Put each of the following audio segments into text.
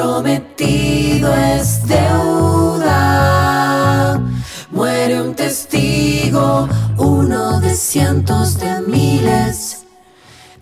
Prometido es deuda. Muere un testigo, uno de cientos de miles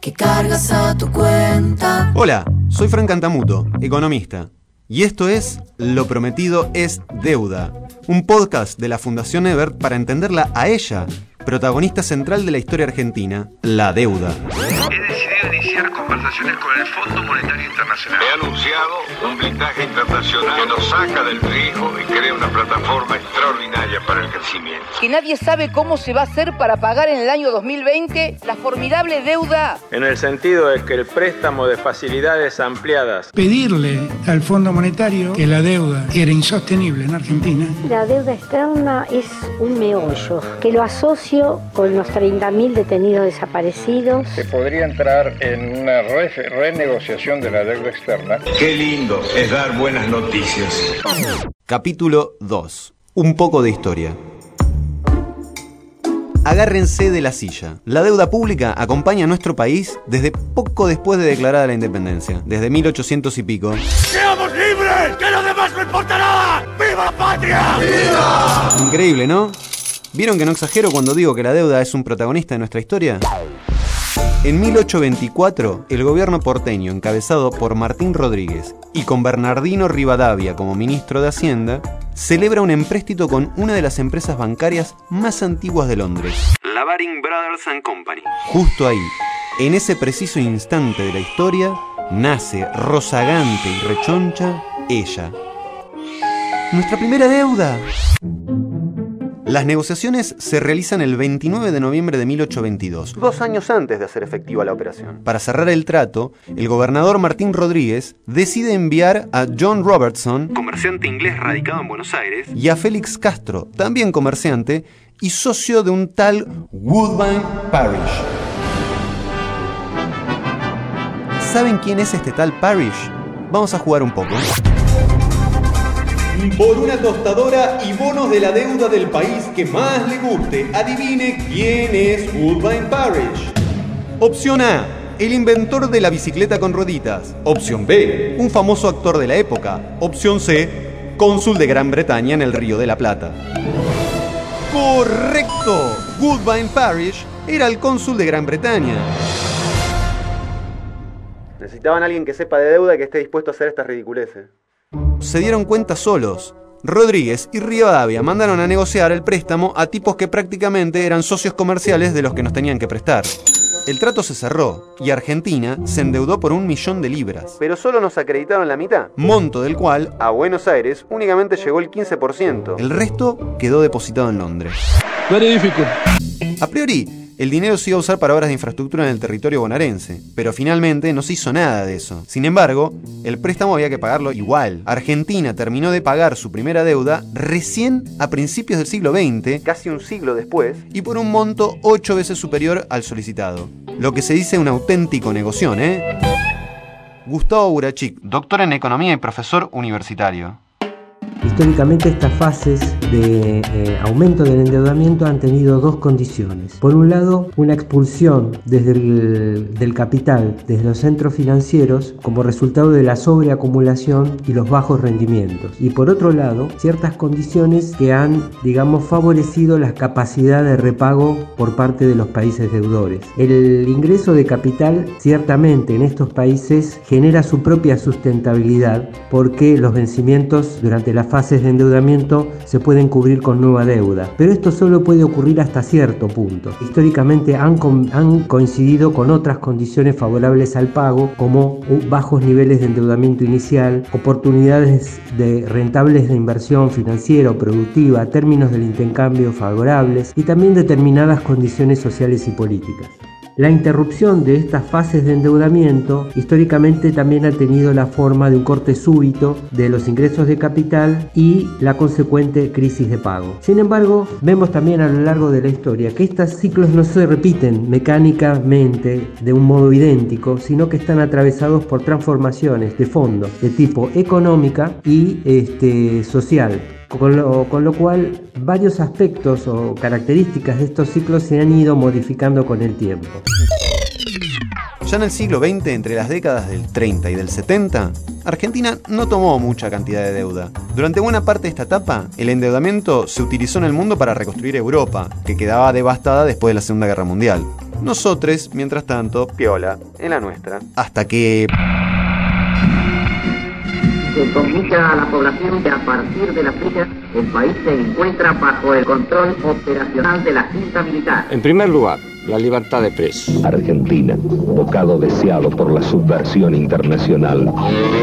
que cargas a tu cuenta. Hola, soy Frank Cantamuto, economista. Y esto es Lo Prometido es Deuda, un podcast de la Fundación Ebert para entenderla a ella, protagonista central de la historia argentina, la deuda. He decidido iniciar conversaciones con el Fondo Monetario Internacional. He anunciado un blindaje internacional que nos saca del trigo y crea una plataforma extraordinaria para el crecimiento. que nadie sabe cómo se va a hacer para pagar en el año 2020 la formidable deuda en el sentido de que el préstamo de facilidades ampliadas pedirle al Fondo Monetario que la deuda era insostenible en Argentina. La deuda externa es un meollo que lo asocio con los 30.000 detenidos desaparecidos. Se podría entrar en una re- renegociación de la deuda externa. Qué lindo es dar buenas noticias. Capítulo 2. Un poco de historia. Agárrense de la silla. La deuda pública acompaña a nuestro país desde poco después de declarada la independencia, desde 1800 y pico. ¡Seamos libres! ¡Que lo demás no importa nada! ¡Viva la patria! Increíble, ¿no? ¿Vieron que no exagero cuando digo que la deuda es un protagonista de nuestra historia? En 1824, el gobierno porteño, encabezado por Martín Rodríguez y con Bernardino Rivadavia como ministro de Hacienda, celebra un empréstito con una de las empresas bancarias más antiguas de Londres, la Baring Brothers and Company. Justo ahí, en ese preciso instante de la historia, nace rozagante y rechoncha ella. Nuestra primera deuda. Las negociaciones se realizan el 29 de noviembre de 1822, dos años antes de hacer efectiva la operación. Para cerrar el trato, el gobernador Martín Rodríguez decide enviar a John Robertson, comerciante inglés radicado en Buenos Aires, y a Félix Castro, también comerciante y socio de un tal Woodbine Parish. ¿Saben quién es este tal Parish? Vamos a jugar un poco. Por una tostadora y bonos de la deuda del país que más le guste, adivine quién es Woodbine Parish. Opción A. El inventor de la bicicleta con rueditas. Opción B. Un famoso actor de la época. Opción C. Cónsul de Gran Bretaña en el Río de la Plata. ¡Correcto! Woodbine Parish era el cónsul de Gran Bretaña. Necesitaban alguien que sepa de deuda y que esté dispuesto a hacer estas ridiculeces se dieron cuenta solos. Rodríguez y Rivadavia mandaron a negociar el préstamo a tipos que prácticamente eran socios comerciales de los que nos tenían que prestar. El trato se cerró y Argentina se endeudó por un millón de libras. Pero solo nos acreditaron la mitad, monto del cual a Buenos Aires únicamente llegó el 15%. El resto quedó depositado en Londres. A priori, el dinero se iba a usar para obras de infraestructura en el territorio bonaerense, pero finalmente no se hizo nada de eso. Sin embargo, el préstamo había que pagarlo igual. Argentina terminó de pagar su primera deuda recién a principios del siglo XX, casi un siglo después, y por un monto ocho veces superior al solicitado. Lo que se dice un auténtico negoción, ¿eh? Gustavo Burachik, doctor en economía y profesor universitario. Históricamente estas fases de eh, aumento del endeudamiento han tenido dos condiciones. Por un lado, una expulsión desde el, del capital, desde los centros financieros, como resultado de la sobreacumulación y los bajos rendimientos. Y por otro lado, ciertas condiciones que han, digamos, favorecido la capacidad de repago por parte de los países deudores. El ingreso de capital ciertamente en estos países genera su propia sustentabilidad porque los vencimientos durante las fases de endeudamiento se pueden cubrir con nueva deuda. Pero esto solo puede ocurrir hasta cierto punto. Históricamente han, coincidido con otras condiciones favorables al pago, como bajos niveles de endeudamiento inicial, oportunidades de rentables de inversión financiera o productiva, términos del intercambio favorables y también determinadas condiciones sociales y políticas. La interrupción de estas fases de endeudamiento históricamente también ha tenido la forma de un corte súbito de los ingresos de capital y la consecuente crisis de pago. Sin embargo, vemos también a lo largo de la historia que estos ciclos no se repiten mecánicamente de un modo idéntico, sino que están atravesados por transformaciones de fondo de tipo económica y este, social. Con lo, con lo, cual varios aspectos o características de estos ciclos se han ido modificando con el tiempo. Ya en el siglo XX, entre las décadas del 30 y del 70, Argentina no tomó mucha cantidad de deuda. Durante buena parte de esta etapa, el endeudamiento se utilizó en el mundo para reconstruir Europa, que quedaba devastada después de la Segunda Guerra Mundial. Nosotros, mientras tanto, piola, en la nuestra. Hasta que se comunica a la población que a partir de la fecha el país se encuentra bajo el control operacional de la Junta Militar. En primer lugar, la libertad de presos. Argentina, bocado deseado por la subversión internacional,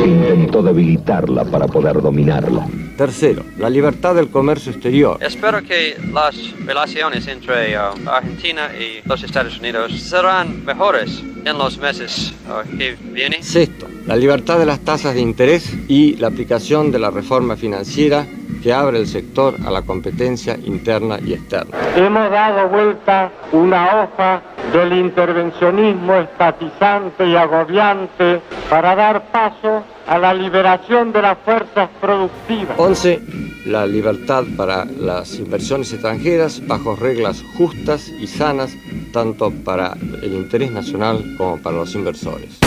intentó debilitarla para poder dominarla. Tercero, la libertad del comercio exterior. Espero que las relaciones entre uh, Argentina y los Estados Unidos serán mejores en los meses uh, que vienen. Sexto, la libertad de las tasas de interés y la aplicación de la reforma financiera que abre el sector a la competencia interna y externa. Hemos dado vuelta una hoja del intervencionismo estatizante y agobiante para dar paso a la liberación de las fuerzas productivas. 11. La libertad para las inversiones extranjeras bajo reglas justas y sanas, tanto para el interés nacional como para los inversores.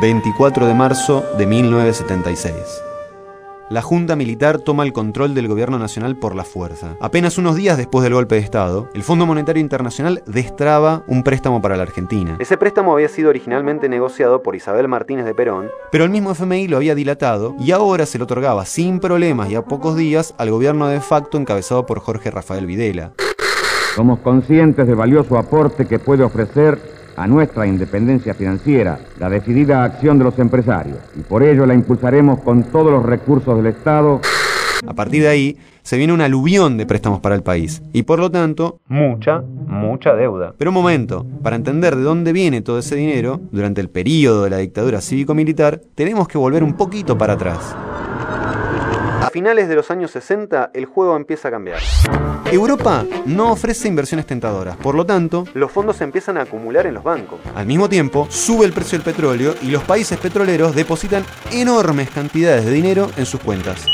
24 de marzo de 1976 la Junta Militar toma el control del gobierno nacional por la fuerza. Apenas unos días después del golpe de Estado, el Fondo Monetario Internacional destraba un préstamo para la Argentina. Ese préstamo había sido originalmente negociado por Isabel Martínez de Perón, pero el mismo FMI lo había dilatado y ahora se lo otorgaba sin problemas y a pocos días al gobierno de facto encabezado por Jorge Rafael Videla. Somos conscientes del valioso aporte que puede ofrecer a nuestra independencia financiera la decidida acción de los empresarios y por ello la impulsaremos con todos los recursos del Estado. A partir de ahí se viene una aluvión de préstamos para el país y por lo tanto mucha, mucha deuda. Pero un momento, para entender de dónde viene todo ese dinero, durante el periodo de la dictadura cívico-militar, tenemos que volver un poquito para atrás. A finales de los años 60 el juego empieza a cambiar. Europa no ofrece inversiones tentadoras, por lo tanto, los fondos se empiezan a acumular en los bancos. Al mismo tiempo, sube el precio del petróleo y los países petroleros depositan enormes cantidades de dinero en sus cuentas.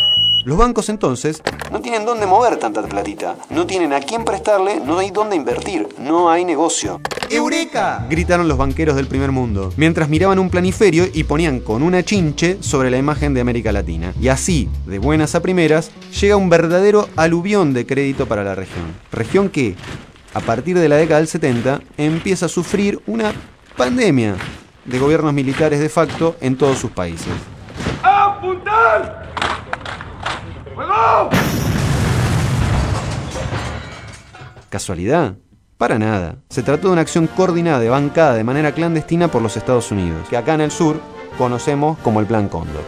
Los bancos entonces no tienen dónde mover tanta platita, no tienen a quién prestarle, no hay dónde invertir, no hay negocio. ¡Eureka! gritaron los banqueros del primer mundo, mientras miraban un planiferio y ponían con una chinche sobre la imagen de América Latina. Y así, de buenas a primeras, llega un verdadero aluvión de crédito para la región. Región que, a partir de la década del 70, empieza a sufrir una pandemia de gobiernos militares de facto en todos sus países. ¡Apuntar! ¿Casualidad? Para nada. Se trató de una acción coordinada y bancada de manera clandestina por los Estados Unidos, que acá en el sur conocemos como el Plan Cóndor.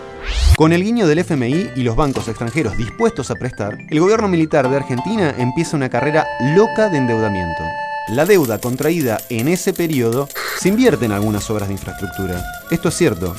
Con el guiño del FMI y los bancos extranjeros dispuestos a prestar, el gobierno militar de Argentina empieza una carrera loca de endeudamiento. La deuda contraída en ese periodo se invierte en algunas obras de infraestructura. Esto es cierto,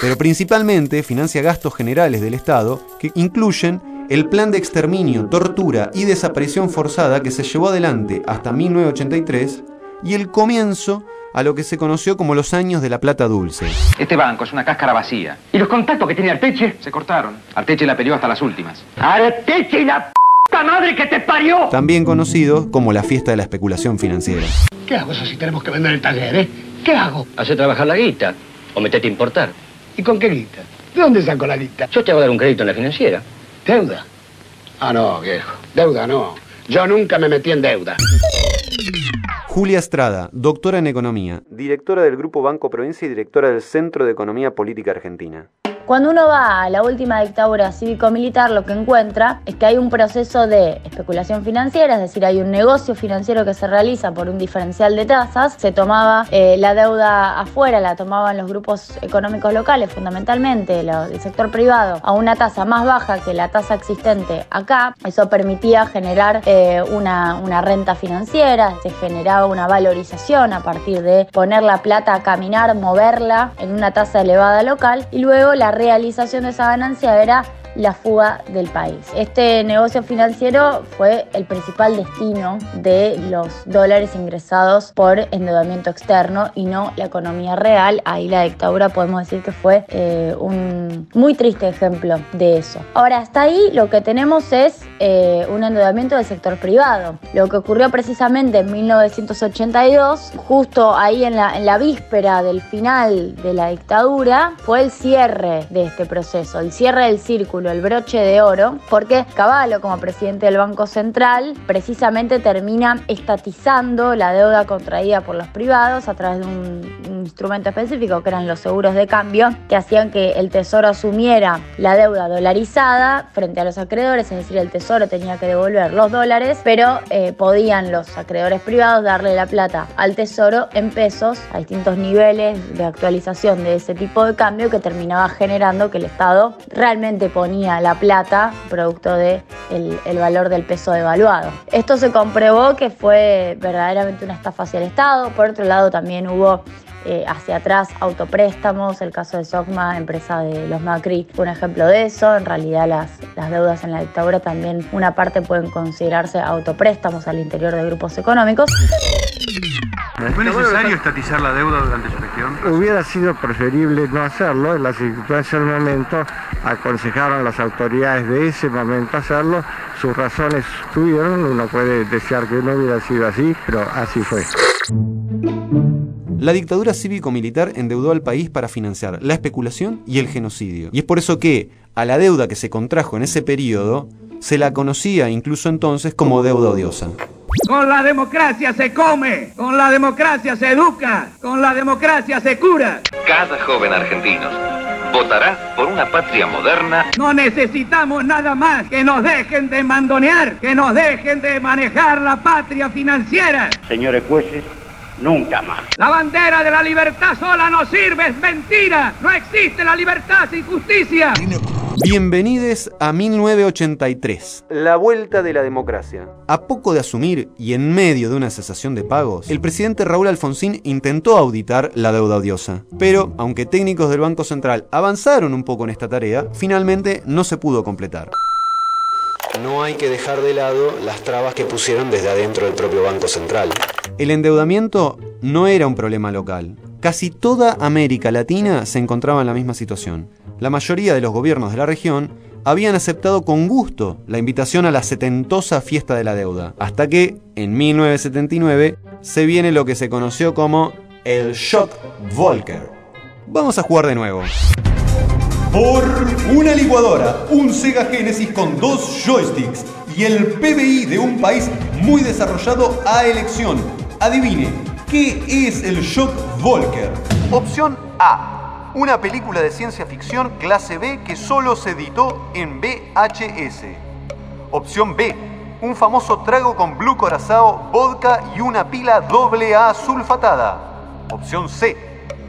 pero principalmente financia gastos generales del Estado que incluyen el plan de exterminio, tortura y desaparición forzada que se llevó adelante hasta 1983 y el comienzo a lo que se conoció como los años de la plata dulce. Este banco es una cáscara vacía. ¿Y los contactos que tenía Arteche? Se cortaron. Arteche la peleó hasta las últimas. ¡Arteche y la p madre que te parió! También conocido como la fiesta de la especulación financiera. ¿Qué hago si tenemos que vender el taller, eh? ¿Qué hago? Hace trabajar la guita o metete a importar. ¿Y con qué guita? ¿De dónde saco la guita? Yo te hago dar un crédito en la financiera. ¿Deuda? Ah, no, viejo. Deuda no. Yo nunca me metí en deuda. Julia Estrada, doctora en economía, directora del Grupo Banco Provincia y directora del Centro de Economía Política Argentina. Cuando uno va a la última dictadura cívico-militar, lo que encuentra es que hay un proceso de especulación financiera, es decir, hay un negocio financiero que se realiza por un diferencial de tasas, se tomaba eh, la deuda afuera, la tomaban los grupos económicos locales, fundamentalmente el sector privado, a una tasa más baja que la tasa existente acá. Eso permitía generar eh, una, una renta financiera, se generaba una valorización a partir de poner la plata a caminar, moverla en una tasa elevada local y luego la realización de esa ganancia era la fuga del país. Este negocio financiero fue el principal destino de los dólares ingresados por endeudamiento externo y no la economía real. Ahí la dictadura podemos decir que fue eh, un muy triste ejemplo de eso. Ahora, hasta ahí lo que tenemos es eh, un endeudamiento del sector privado. Lo que ocurrió precisamente en 1982, justo ahí en la, en la víspera del final de la dictadura, fue el cierre de este proceso, el cierre del círculo, el broche de oro, porque Cavallo, como presidente del Banco Central, precisamente termina estatizando la deuda contraída por los privados a través de un, un instrumento específico que eran los seguros de cambio, que hacían que el Tesoro asumiera la deuda dolarizada frente a los acreedores, es decir, el Tesoro tenía que devolver los dólares, pero eh, podían los acreedores privados darle la plata al Tesoro en pesos a distintos niveles de actualización de ese tipo de cambio que terminaba generando que el Estado realmente ponía la plata producto de el, valor del peso devaluado. Esto se comprobó que fue verdaderamente una estafa hacia el Estado. Por otro lado, también hubo eh, hacia atrás autopréstamos, el caso de Sogma, empresa de los Macri, un ejemplo de eso. En realidad las, las deudas en la dictadura también una parte pueden considerarse autopréstamos al interior de grupos económicos. ¿Fue necesario estatizar la deuda durante su gestión? Hubiera sido preferible no hacerlo, en la circunstancia del momento aconsejaron las autoridades de ese momento hacerlo, sus razones tuvieron, uno puede desear que no hubiera sido así, pero así fue. La dictadura cívico-militar endeudó al país para financiar la especulación y el genocidio. Y es por eso que a la deuda que se contrajo en ese periodo se la conocía incluso entonces como deuda odiosa. Con la democracia se come, con la democracia se educa, con la democracia se cura. Cada joven argentino votará por una patria moderna. No necesitamos nada más que nos dejen de mandonear, que nos dejen de manejar la patria financiera. Señores jueces, nunca más. La bandera de la libertad sola no sirve, es mentira. No existe la libertad sin justicia. Bienvenidos a 1983, la vuelta de la democracia. A poco de asumir y en medio de una cesación de pagos, el presidente Raúl Alfonsín intentó auditar la deuda odiosa. Pero, aunque técnicos del Banco Central avanzaron un poco en esta tarea, finalmente no se pudo completar. No hay que dejar de lado las trabas que pusieron desde adentro del propio Banco Central. El endeudamiento no era un problema local. Casi toda América Latina se encontraba en la misma situación. La mayoría de los gobiernos de la región habían aceptado con gusto la invitación a la setentosa fiesta de la deuda, hasta que, en 1979, se viene lo que se conoció como el Shock Volcker. Vamos a jugar de nuevo. Por una licuadora, un Sega Genesis con dos joysticks y el PBI de un país muy desarrollado a elección. Adivine, ¿qué es el Shock Volker? Opción A. Una película de ciencia ficción clase B que solo se editó en VHS. Opción B. Un famoso trago con blue corazao, vodka y una pila AA sulfatada. Opción C.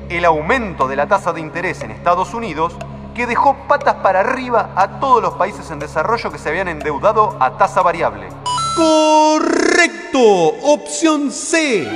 El aumento de la tasa de interés en Estados Unidos que dejó patas para arriba a todos los países en desarrollo que se habían endeudado a tasa variable. ¡Correcto! Opción C.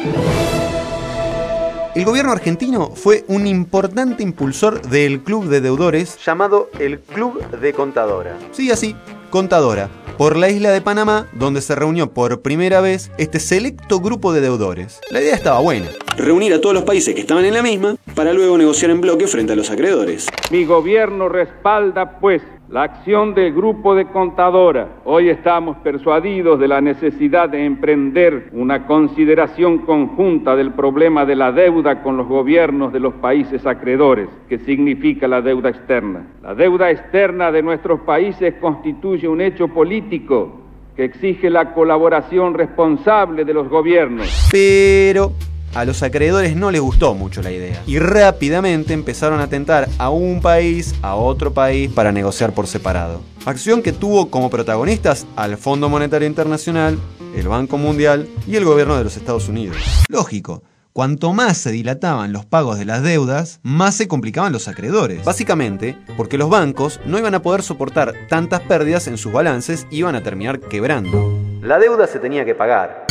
El gobierno argentino fue un importante impulsor del club de deudores llamado el Club de Contadora. Sí, así, Contadora, por la isla de Panamá, donde se reunió por primera vez este selecto grupo de deudores. La idea estaba buena. Reunir a todos los países que estaban en la misma para luego negociar en bloque frente a los acreedores. Mi gobierno respalda, pues, la acción del grupo de contadora. Hoy estamos persuadidos de la necesidad de emprender una consideración conjunta del problema de la deuda con los gobiernos de los países acreedores, que significa la deuda externa. La deuda externa de nuestros países constituye un hecho político que exige la colaboración responsable de los gobiernos. Pero A los acreedores no les gustó mucho la idea y rápidamente empezaron a tentar a un país, a otro país para negociar por separado. Acción que tuvo como protagonistas al Fondo Monetario Internacional, el Banco Mundial y el gobierno de los Estados Unidos. Lógico, Cuanto más se dilataban los pagos de las deudas, más se complicaban los acreedores. Básicamente, porque los bancos no iban a poder soportar tantas pérdidas en sus balances y iban a terminar quebrando. La deuda se tenía que pagar.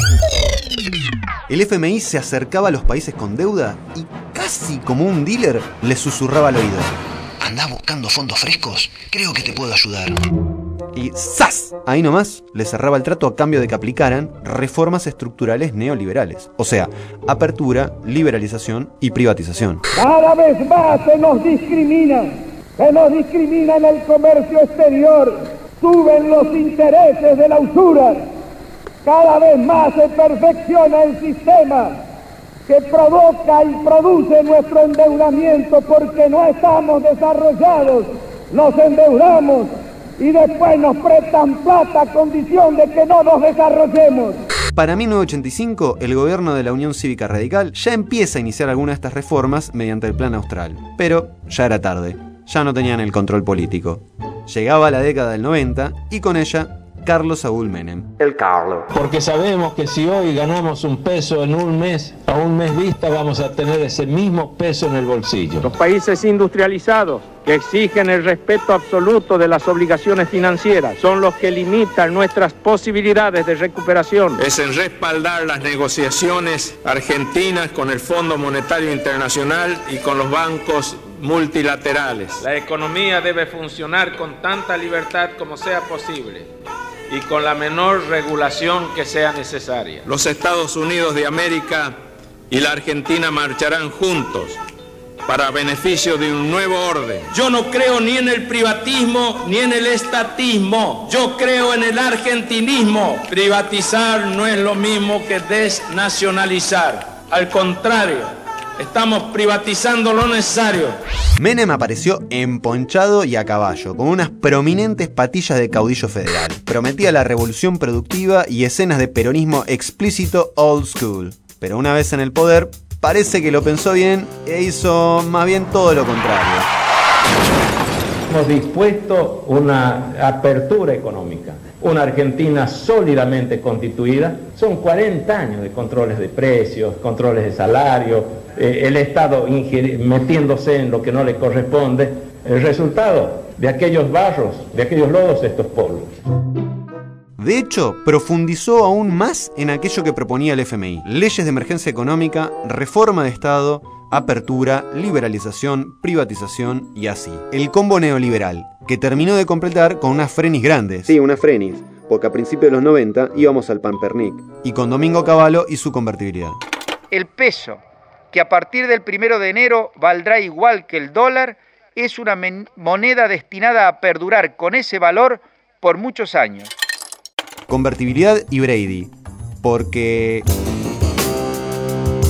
El FMI se acercaba a los países con deuda y casi como un dealer les susurraba al oído. ¿Andás buscando fondos frescos? Creo que te puedo ayudar. Y ¡zas! Ahí nomás le cerraba el trato a cambio de que aplicaran reformas estructurales neoliberales. O sea, apertura, liberalización y privatización. Cada vez más se nos discrimina, se nos discrimina en el comercio exterior, suben los intereses de la usura, cada vez más se perfecciona el sistema que provoca y produce nuestro endeudamiento porque no estamos desarrollados, nos endeudamos y después nos prestan plata a condición de que no nos desarrollemos. Para 1985, el gobierno de la Unión Cívica Radical ya empieza a iniciar algunas de estas reformas mediante el Plan Austral. Pero ya era tarde, ya no tenían el control político. Llegaba la década del 90 y con ella Carlos Saúl Menem. El Carlos. Porque sabemos que si hoy ganamos un peso en un mes, a un mes vista vamos a tener ese mismo peso en el bolsillo. Los países industrializados que exigen el respeto absoluto de las obligaciones financieras son los que limitan nuestras posibilidades de recuperación. Es en respaldar las negociaciones argentinas con el Fondo Monetario Internacional y con los bancos multilaterales. La economía debe funcionar con tanta libertad como sea posible y con la menor regulación que sea necesaria. Los Estados Unidos de América y la Argentina marcharán juntos para beneficio de un nuevo orden. Yo no creo ni en el privatismo ni en el estatismo. Yo creo en el argentinismo. Privatizar no es lo mismo que desnacionalizar. Al contrario, estamos privatizando lo necesario. Menem apareció emponchado y a caballo, con unas prominentes patillas de caudillo federal. Prometía la revolución productiva y escenas de peronismo explícito old school. Pero una vez en el poder, parece que lo pensó bien e hizo más bien todo lo contrario. Hemos dispuesto una apertura económica, una Argentina sólidamente constituida. Son 40 años de controles de precios, controles de salario, eh, el Estado metiéndose en lo que no le corresponde. El resultado de aquellos barros, de aquellos lodos, estos polvos. De hecho, profundizó aún más en aquello que proponía el FMI. Leyes de emergencia económica, reforma de Estado, apertura, liberalización, privatización y así. El combo neoliberal, que terminó de completar con unas frenis grandes. Sí, unas frenis, porque a principios de los 90 íbamos al Pampernick. Y con Domingo Cavallo y su convertibilidad. El peso, que a partir del primero de enero valdrá igual que el dólar, es una moneda destinada a perdurar con ese valor por muchos años convertibilidad y Brady. Porque...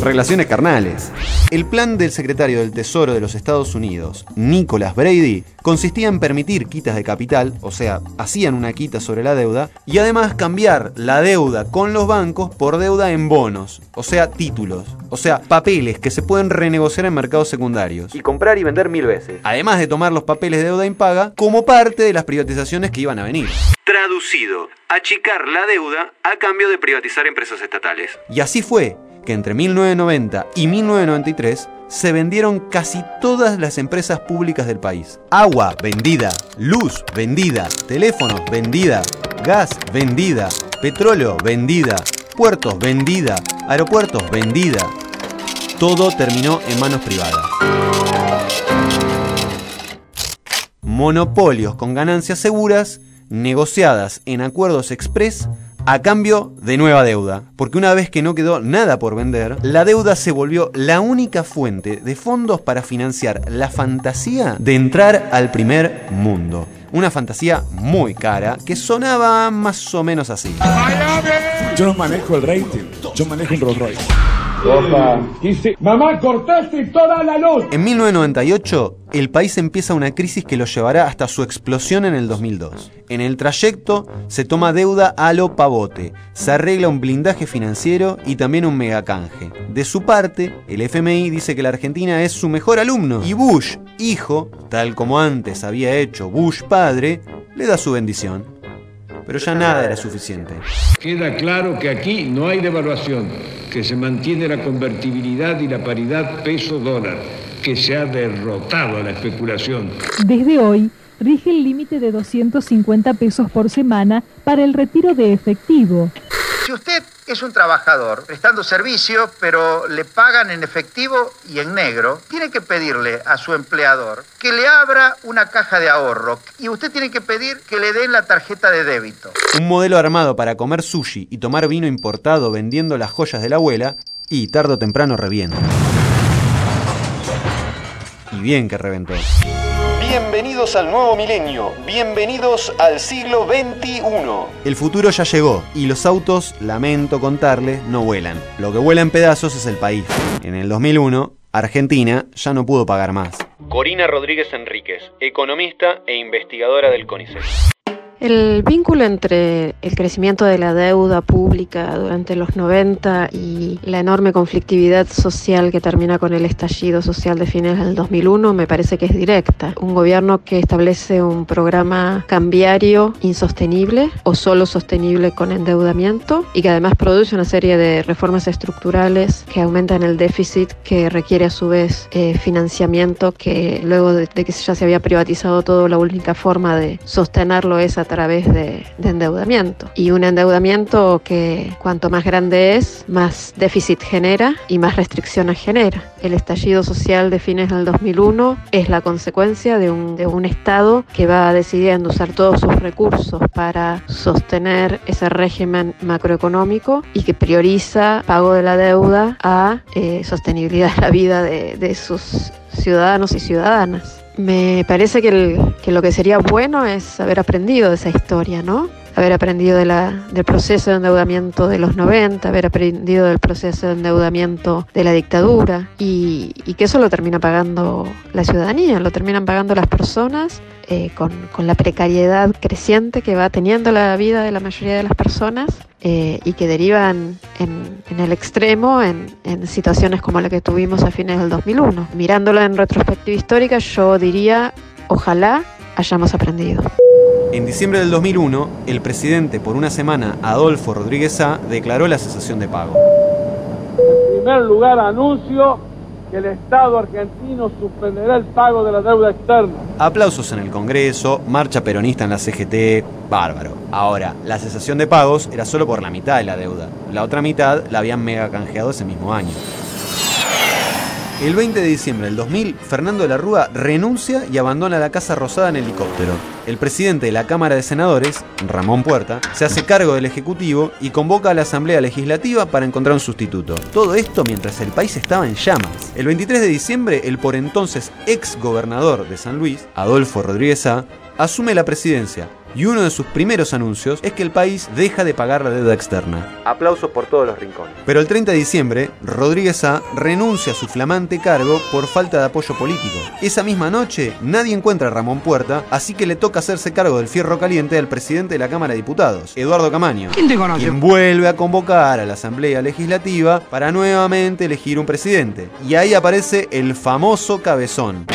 Relaciones carnales. El plan del secretario del Tesoro de los Estados Unidos, Nicholas Brady, consistía en permitir quitas de capital, o sea, hacían una quita sobre la deuda, y además cambiar la deuda con los bancos por deuda en bonos, o sea, títulos, o sea, papeles que se pueden renegociar en mercados secundarios. Y comprar y vender mil veces. Además de tomar los papeles de deuda impaga como parte de las privatizaciones que iban a venir. Traducido, achicar la deuda a cambio de privatizar empresas estatales. Y así fue que entre 1990 y 1993 se vendieron casi todas las empresas públicas del país. Agua vendida, luz vendida, teléfonos vendida, gas vendida, petróleo vendida, puertos vendida, aeropuertos vendida. Todo terminó en manos privadas. Monopolios con ganancias seguras, negociadas en acuerdos express a cambio de nueva deuda. Porque una vez que no quedó nada por vender, la deuda se volvió la única fuente de fondos para financiar la fantasía de entrar al primer mundo. Una fantasía muy cara que sonaba más o menos así. Yo no manejo el rating, yo manejo un Rolls Royce. Mamá, cortaste toda la luz. En 1998, el país empieza una crisis que lo llevará hasta su explosión en el 2002. En el trayecto se toma deuda a lo pavote, se arregla un blindaje financiero y también un megacanje. De su parte, el FMI dice que la Argentina es su mejor alumno y Bush, hijo, tal como antes había hecho Bush padre, le da su bendición. Pero ya nada era suficiente. Queda claro que aquí no hay devaluación, que se mantiene la convertibilidad y la paridad peso-dólar, que se ha derrotado a la especulación. Desde hoy, rige el límite de 250 pesos por semana para el retiro de efectivo. Si usted es un trabajador prestando servicio, pero le pagan en efectivo y en negro, tiene que pedirle a su empleador que le abra una caja de ahorro y usted tiene que pedir que le den la tarjeta de débito. Un modelo armado para comer sushi y tomar vino importado vendiendo las joyas de la abuela y tarde o temprano revienta. Y bien que reventó. Bienvenidos al nuevo milenio, bienvenidos al siglo XXI. El futuro ya llegó y los autos, lamento contarles, no vuelan. Lo que vuela en pedazos es el país. En el 2001, Argentina ya no pudo pagar más. Corina Rodríguez Enríquez, economista e investigadora del CONICET. El vínculo entre el crecimiento de la deuda pública durante los 90 y la enorme conflictividad social que termina con el estallido social de fines del 2001 me parece que es directa. Un gobierno que establece un programa cambiario insostenible o solo sostenible con endeudamiento y que además produce una serie de reformas estructurales que aumentan el déficit que requiere a su vez eh, financiamiento que luego de, de que ya se había privatizado todo la única forma de sostenerlo es a través de, de, endeudamiento. Y un endeudamiento que cuanto más grande es, más déficit genera y más restricciones genera. El estallido social de fines del 2001 es la consecuencia de un, de un Estado que va decidiendo usar todos sus recursos para sostener ese régimen macroeconómico y que prioriza pago de la deuda a eh, sostenibilidad de la vida de, de sus ciudadanos y ciudadanas. Me parece que, lo que sería bueno es haber aprendido de esa historia, ¿no? Haber aprendido de la, del proceso de endeudamiento de los 90, haber aprendido del proceso de endeudamiento de la dictadura y, y que eso lo termina pagando la ciudadanía, lo terminan pagando las personas eh, con, con, la precariedad creciente que va teniendo la vida de la mayoría de las personas eh, y que derivan en, en el extremo en, en, situaciones como la que tuvimos a fines del 2001. Mirándolo en retrospectiva histórica, yo diría, ojalá hayamos aprendido. En diciembre del 2001, el presidente por una semana, Adolfo Rodríguez A., declaró la cesación de pago. En primer lugar, anuncio que el Estado argentino suspenderá el pago de la deuda externa. Aplausos en el Congreso, marcha peronista en la CGT, bárbaro. Ahora, la cesación de pagos era solo por la mitad de la deuda. La otra mitad la habían mega canjeado ese mismo año. El 20 de diciembre del 2000, Fernando de la Rúa renuncia y abandona la Casa Rosada en helicóptero. El presidente de la Cámara de Senadores, Ramón Puerta, se hace cargo del Ejecutivo y convoca a la Asamblea Legislativa para encontrar un sustituto. Todo esto mientras el país estaba en llamas. El 23 de diciembre, el por entonces ex gobernador de San Luis, Adolfo Rodríguez A., asume la presidencia y uno de sus primeros anuncios es que el país deja de pagar la deuda externa. Aplausos por todos los rincones. Pero el 30 de diciembre, Rodríguez A renuncia a su flamante cargo por falta de apoyo político. Esa misma noche, nadie encuentra a Ramón Puerta, así que le toca hacerse cargo del fierro caliente al presidente de la Cámara de Diputados, Eduardo Camaño. ¿Quién te conoce? Quien vuelve a convocar a la Asamblea Legislativa para nuevamente elegir un presidente. Y ahí aparece el famoso cabezón.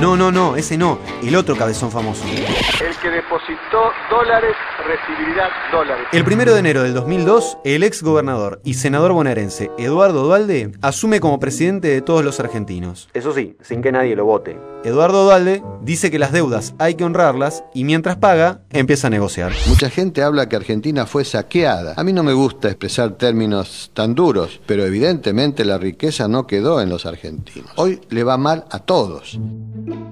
No, no, no, ese no, el otro cabezón famoso. El que depositó dólares recibirá dólares. El primero de enero del 2002, el ex gobernador y senador bonaerense Eduardo Dualde asume como presidente de todos los argentinos. Eso sí, sin que nadie lo vote. Eduardo Dualde dice que las deudas hay que honrarlas y mientras paga, empieza a negociar. Mucha gente habla que Argentina fue saqueada. A mí no me gusta expresar términos tan duros, pero evidentemente la riqueza no quedó en los argentinos. Hoy le va mal a todos.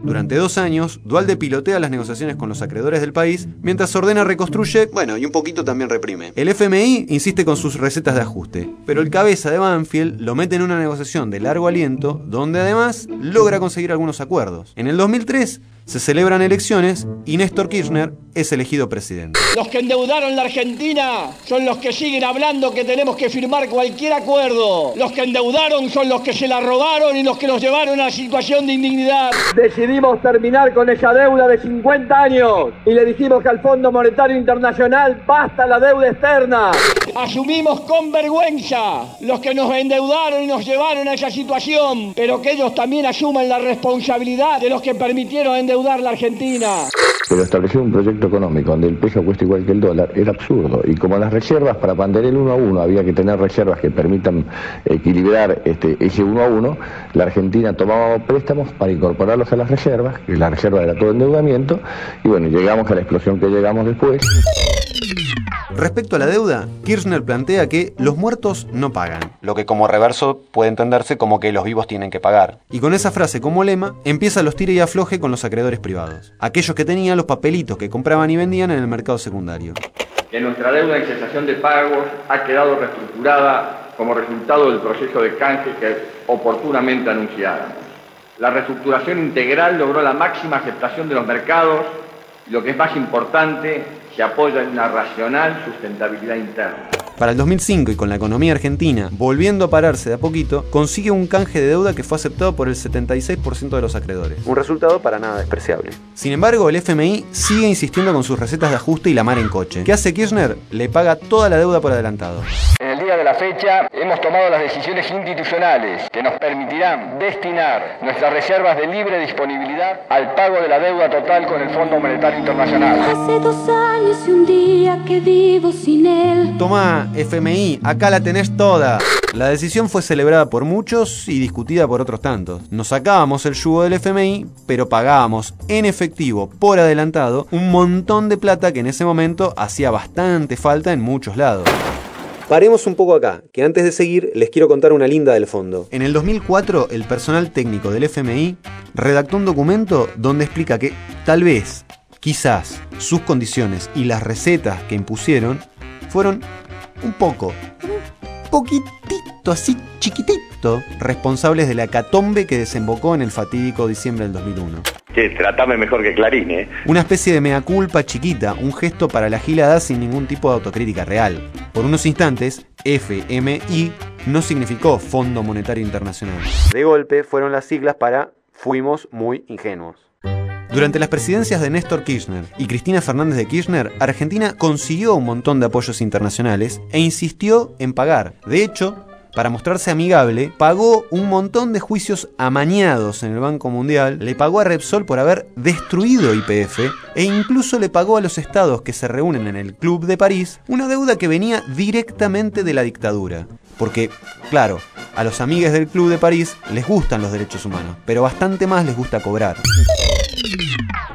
Durante dos años, Dualde pilotea las negociaciones con los acreedores del país, mientras ordena reconstruye, bueno, y un poquito también reprime. El FMI insiste con sus recetas de ajuste, pero el cabeza de Banfield lo mete en una negociación de largo aliento, donde además logra conseguir algunos acuerdos. En el 2003, se celebran elecciones y Néstor Kirchner es elegido presidente. Los que endeudaron la Argentina son los que siguen hablando que tenemos que firmar cualquier acuerdo. Los que endeudaron son los que se la robaron y los que nos llevaron a la situación de indignidad. Decidimos terminar con esa deuda de 50 años y le dijimos que al Fondo Monetario Internacional basta la deuda externa. Asumimos con vergüenza los que nos endeudaron y nos llevaron a esa situación, pero que ellos también asuman la responsabilidad de los que permitieron endeudar la Argentina. Pero establecer un proyecto económico donde el peso cuesta igual que el dólar era absurdo. Y como las reservas, para mantener el uno a uno, había que tener reservas que permitan equilibrar este, ese uno a uno, la Argentina tomaba préstamos para incorporarlos a las reservas, que la reserva era todo endeudamiento, y bueno, llegamos a la explosión que llegamos después. Respecto a la deuda, Kirchner plantea que los muertos no pagan, lo que como reverso puede entenderse como que los vivos tienen que pagar. Y con esa frase como lema, empieza los tire y afloje con los acreedores privados, aquellos que tenían los papelitos que compraban y vendían en el mercado secundario. Que nuestra deuda en cesación de pagos ha quedado reestructurada como resultado del proceso de canje que oportunamente anunciáramos. La reestructuración integral logró la máxima aceptación de los mercados y lo que es más importante, se apoya en una racional sustentabilidad interna. Para el 2005 y con la economía argentina volviendo a pararse de a poquito, consigue un canje de deuda que fue aceptado por el 76% de los acreedores. Un resultado para nada despreciable. Sin embargo, el FMI sigue insistiendo con sus recetas de ajuste y la mar en coche. ¿Qué hace Kirchner? Le paga toda la deuda por adelantado. El día de la fecha hemos tomado las decisiones institucionales que nos permitirán destinar nuestras reservas de libre disponibilidad al pago de la deuda total con el Fondo Monetario Internacional. Hace dos años y un día que vivo sin él. Toma, FMI, acá la tenés toda. La decisión fue celebrada por muchos y discutida por otros tantos. Nos sacábamos el yugo del FMI, pero pagábamos en efectivo por adelantado un montón de plata que en ese momento hacía bastante falta en muchos lados. Paremos un poco acá, que antes de seguir les quiero contar una linda del fondo. En el 2004, el personal técnico del FMI redactó un documento donde explica que tal vez, quizás, sus condiciones y las recetas que impusieron fueron un poco, un poquitito así chiquitito, responsables de la catombe que desembocó en el fatídico diciembre del 2001. Que tratame mejor que Clarín, ¿eh? Una especie de mea culpa chiquita, un gesto para la gilada sin ningún tipo de autocrítica real. Por unos instantes, FMI no significó Fondo Monetario Internacional. De golpe fueron las siglas para fuimos muy ingenuos. Durante las presidencias de Néstor Kirchner y Cristina Fernández de Kirchner, Argentina consiguió un montón de apoyos internacionales e insistió en pagar. De hecho, para mostrarse amigable, pagó un montón de juicios amañados en el Banco Mundial, le pagó a Repsol por haber destruido IPF e incluso le pagó a los estados que se reúnen en el Club de París una deuda que venía directamente de la dictadura. Porque, claro, a los amigues del Club de París les gustan los derechos humanos, pero bastante más les gusta cobrar.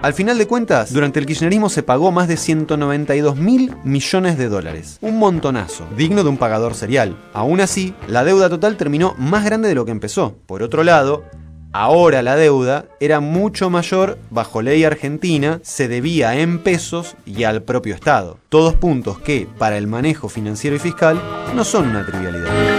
Al final de cuentas, durante el kirchnerismo se pagó más de 192 mil millones de dólares. Un montonazo, digno de un pagador serial. Aún así, la deuda total terminó más grande de lo que empezó. Por otro lado, Ahora la deuda era mucho mayor bajo ley argentina, se debía en pesos y al propio Estado. Todos puntos que, para el manejo financiero y fiscal, no son una trivialidad.